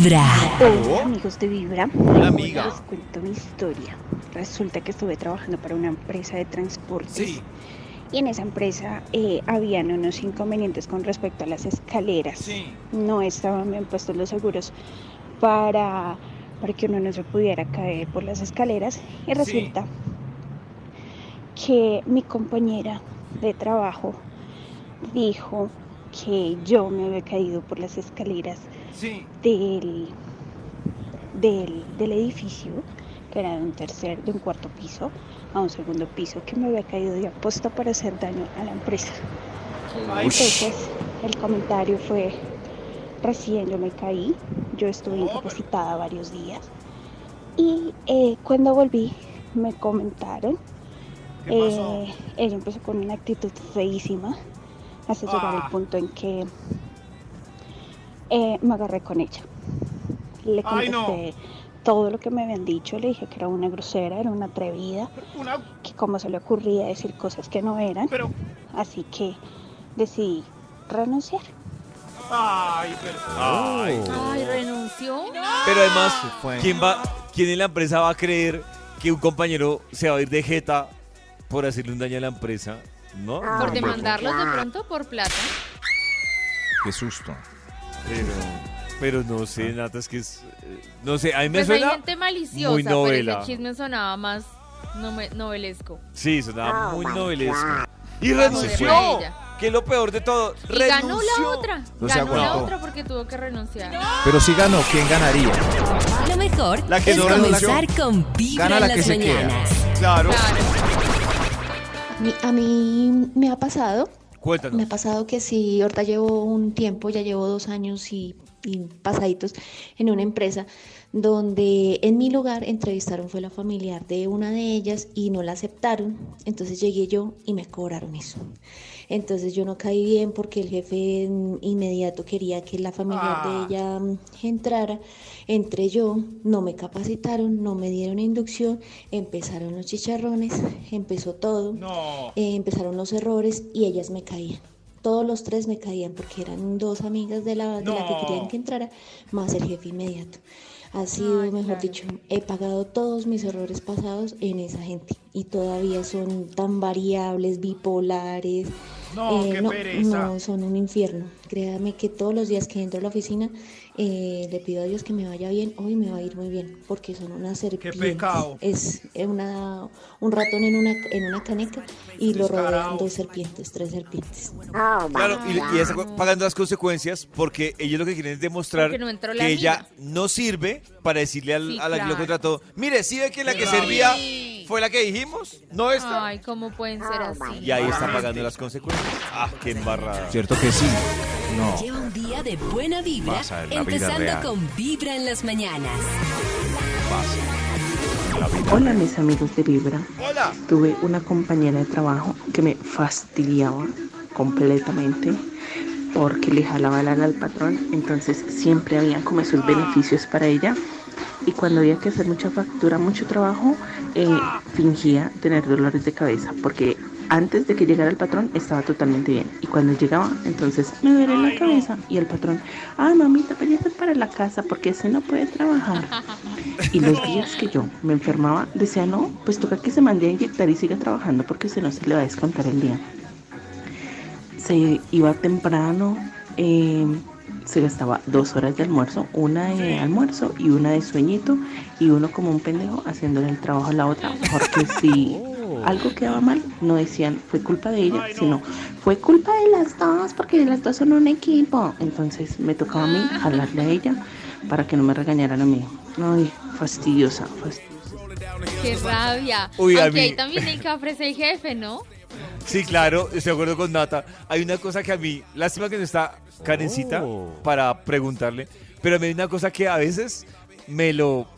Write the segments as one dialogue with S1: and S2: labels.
S1: Vibra.
S2: Hola amigos de Vibra.
S3: Hola, amiga.
S2: Les cuento mi historia. Resulta que estuve trabajando para una empresa de transportes.
S3: Sí.
S2: Y en esa empresa eh, habían unos inconvenientes con respecto a las escaleras.
S3: Sí.
S2: No estaban bien puestos los seguros para, para que uno no se pudiera caer por las escaleras. Y resulta que mi compañera de trabajo dijo que yo me había caído por las escaleras
S3: Sí.
S2: del, del, del edificio, que era de un tercer, de un cuarto piso, a un segundo piso, que me había caído de aposta para hacer daño a la empresa. Entonces, el comentario fue, recién yo me caí, yo estuve incapacitada varios días, y eh, cuando volví me comentaron, eh, ella empezó con una actitud feísima, hasta llegar al punto en que eh, me agarré con ella. Le
S3: Ay, no.
S2: contesté todo lo que me habían dicho, le dije que era una grosera, era una atrevida,
S3: Una.
S2: que cómo se le ocurría decir cosas que no eran,
S3: Pero.
S2: así que decidí renunciar.
S3: Ay, pero. Ay.
S4: Ay, renunció.
S5: Pero además. ¿quién, va, ¿quién en la empresa va a creer que un compañero se va a ir de jeta por hacerle un daño a la empresa? ¿No?
S4: Por demandarlos de pronto por plata.
S3: Qué susto.
S5: Pero, pero no sé, Nata, es que es... eh, No sé, a mí me
S4: Pues hay
S5: suena...
S4: gente maliciosa,
S5: muy
S4: pero
S5: novela.
S4: ese chisme sonaba más novelesco.
S5: Sí, sonaba muy novelesco. Y
S4: Se
S5: renunció. Que es lo peor de todo.
S4: Y ganó la otra.
S3: No se
S4: ganó la otra porque tuvo que renunciar.
S3: Pero si ganó, ¿quién ganaría?
S1: Lo mejor
S5: La que
S1: es
S5: no renunció.
S1: comenzar con Vibra
S3: Gana
S1: en
S3: la
S1: las
S3: que se queda.
S1: mañanas.
S5: Claro.
S4: Claro.
S6: A mí, me ha pasado, me ha
S5: Cuéntanos.
S6: pasado que sí, ahorita llevo un tiempo, ya llevo dos años y, y pasaditos en una empresa donde en mi lugar entrevistaron fue la familiar de una de ellas y no la aceptaron, entonces llegué yo y me cobraron eso. Entonces yo no caí bien porque el jefe inmediato quería que la familiar
S3: Ah.
S6: de ella mm, entrara. Entré yo, no me capacitaron, no me dieron inducción, empezaron los chicharrones, empezó todo,
S3: No.
S6: eh, empezaron los errores y ellas me caían. Todos los tres me caían porque eran dos amigas de la, de la que querían que entrara, más el jefe inmediato. Ha sido,
S4: Ay,
S6: mejor
S4: claro.
S6: dicho, he pagado todos mis errores pasados en esa gente y todavía son tan variables, bipolares.
S3: No,
S6: Eh,
S3: qué
S6: no,
S3: pereza.
S6: no, son un infierno. Créame que todos los días que entro a la oficina eh, le pido a Dios que me vaya bien. Hoy me va a ir muy bien porque son unas serpientes.
S3: pecado.
S6: Es eh, una, un ratón en una, en una caneca y lo rodean
S3: Descarado.
S6: dos serpientes, tres serpientes.
S5: Claro, y, y está pagando las consecuencias porque ellos lo que quieren es demostrar
S4: no
S5: que ella no sirve para decirle al-
S4: Sí,
S5: a la que lo contrató, mire, ¿sí ve que la que servía fue la que dijimos? No esta.
S4: Ay, ¿cómo pueden ser así?
S5: Y ahí está pagando las consecuencias. Ah, qué embarrada.
S3: Cierto que sí. No.
S1: Lleva un día de buena vibra,
S3: Pasa en la vida
S1: empezando
S3: real.
S1: con Vibra en las mañanas.
S3: La vida.
S7: Hola mis amigos de Vibra.
S5: Hola.
S7: Tuve una compañera de trabajo que me fastidiaba completamente porque le jalaba lana al patrón, entonces siempre habían como esos beneficios para ella y cuando había que hacer mucha factura, mucho trabajo, eh, fingía tener dolores de cabeza porque antes de que llegara el patrón estaba totalmente bien y cuando llegaba entonces me duele la cabeza y el patrón, ah mamita, es para la casa porque ese no puede trabajar. Y los días que yo me enfermaba, decía, no, pues toca que se mande a inyectar y siga trabajando porque si no se le va a descontar el día. Se iba temprano, eh, se gastaba dos horas de almuerzo, una de almuerzo y una de sueñito, y uno como un pendejo haciéndole el trabajo a la otra, porque si algo quedaba mal, no decían fue culpa de ella, sino fue culpa de las dos, porque las dos son un equipo. Entonces me tocaba a mí jalarle a ella para que no me regañaran a mí. Ay, fastidiosa, fastidiosa.
S4: Qué rabia.
S5: Uy, a
S4: Aunque
S5: mí-
S4: ahí también el que ofrece el jefe, ¿no?
S5: Sí, claro, estoy de acuerdo con Nata. Hay una cosa que a mí, lástima que no está Karencita para preguntarle, pero a mí hay una cosa que a veces me lo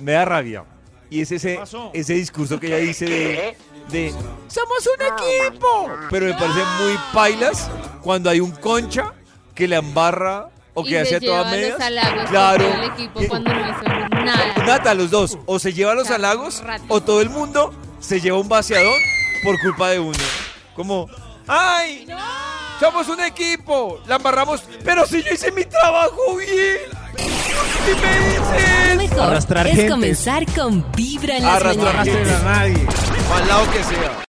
S5: me da rabia. Y es ese,
S3: pasó?
S5: ese discurso que ella dice de, de somos un equipo. Pero me parece muy pailas cuando hay un concha que le embarra o
S4: y
S5: que hace a todas
S4: lleva
S5: medias.
S4: los halagos
S5: Claro.
S4: por todo el equipo cuando no hizo nada.
S5: Nata, los dos. O se lleva los halagos
S4: Rato.
S5: o todo el mundo se lleva un vaciador por culpa de uno. Como, ¡ay! Somos un equipo, la embarramos, pero si yo hice mi trabajo bien. ¡Imbécil!
S1: Lo mejor
S3: Arrastrar
S1: es comenzar con Vibra en las
S5: Arrastrar
S1: mañanas.
S5: gente.
S3: a nadie.
S5: Al lado que sea.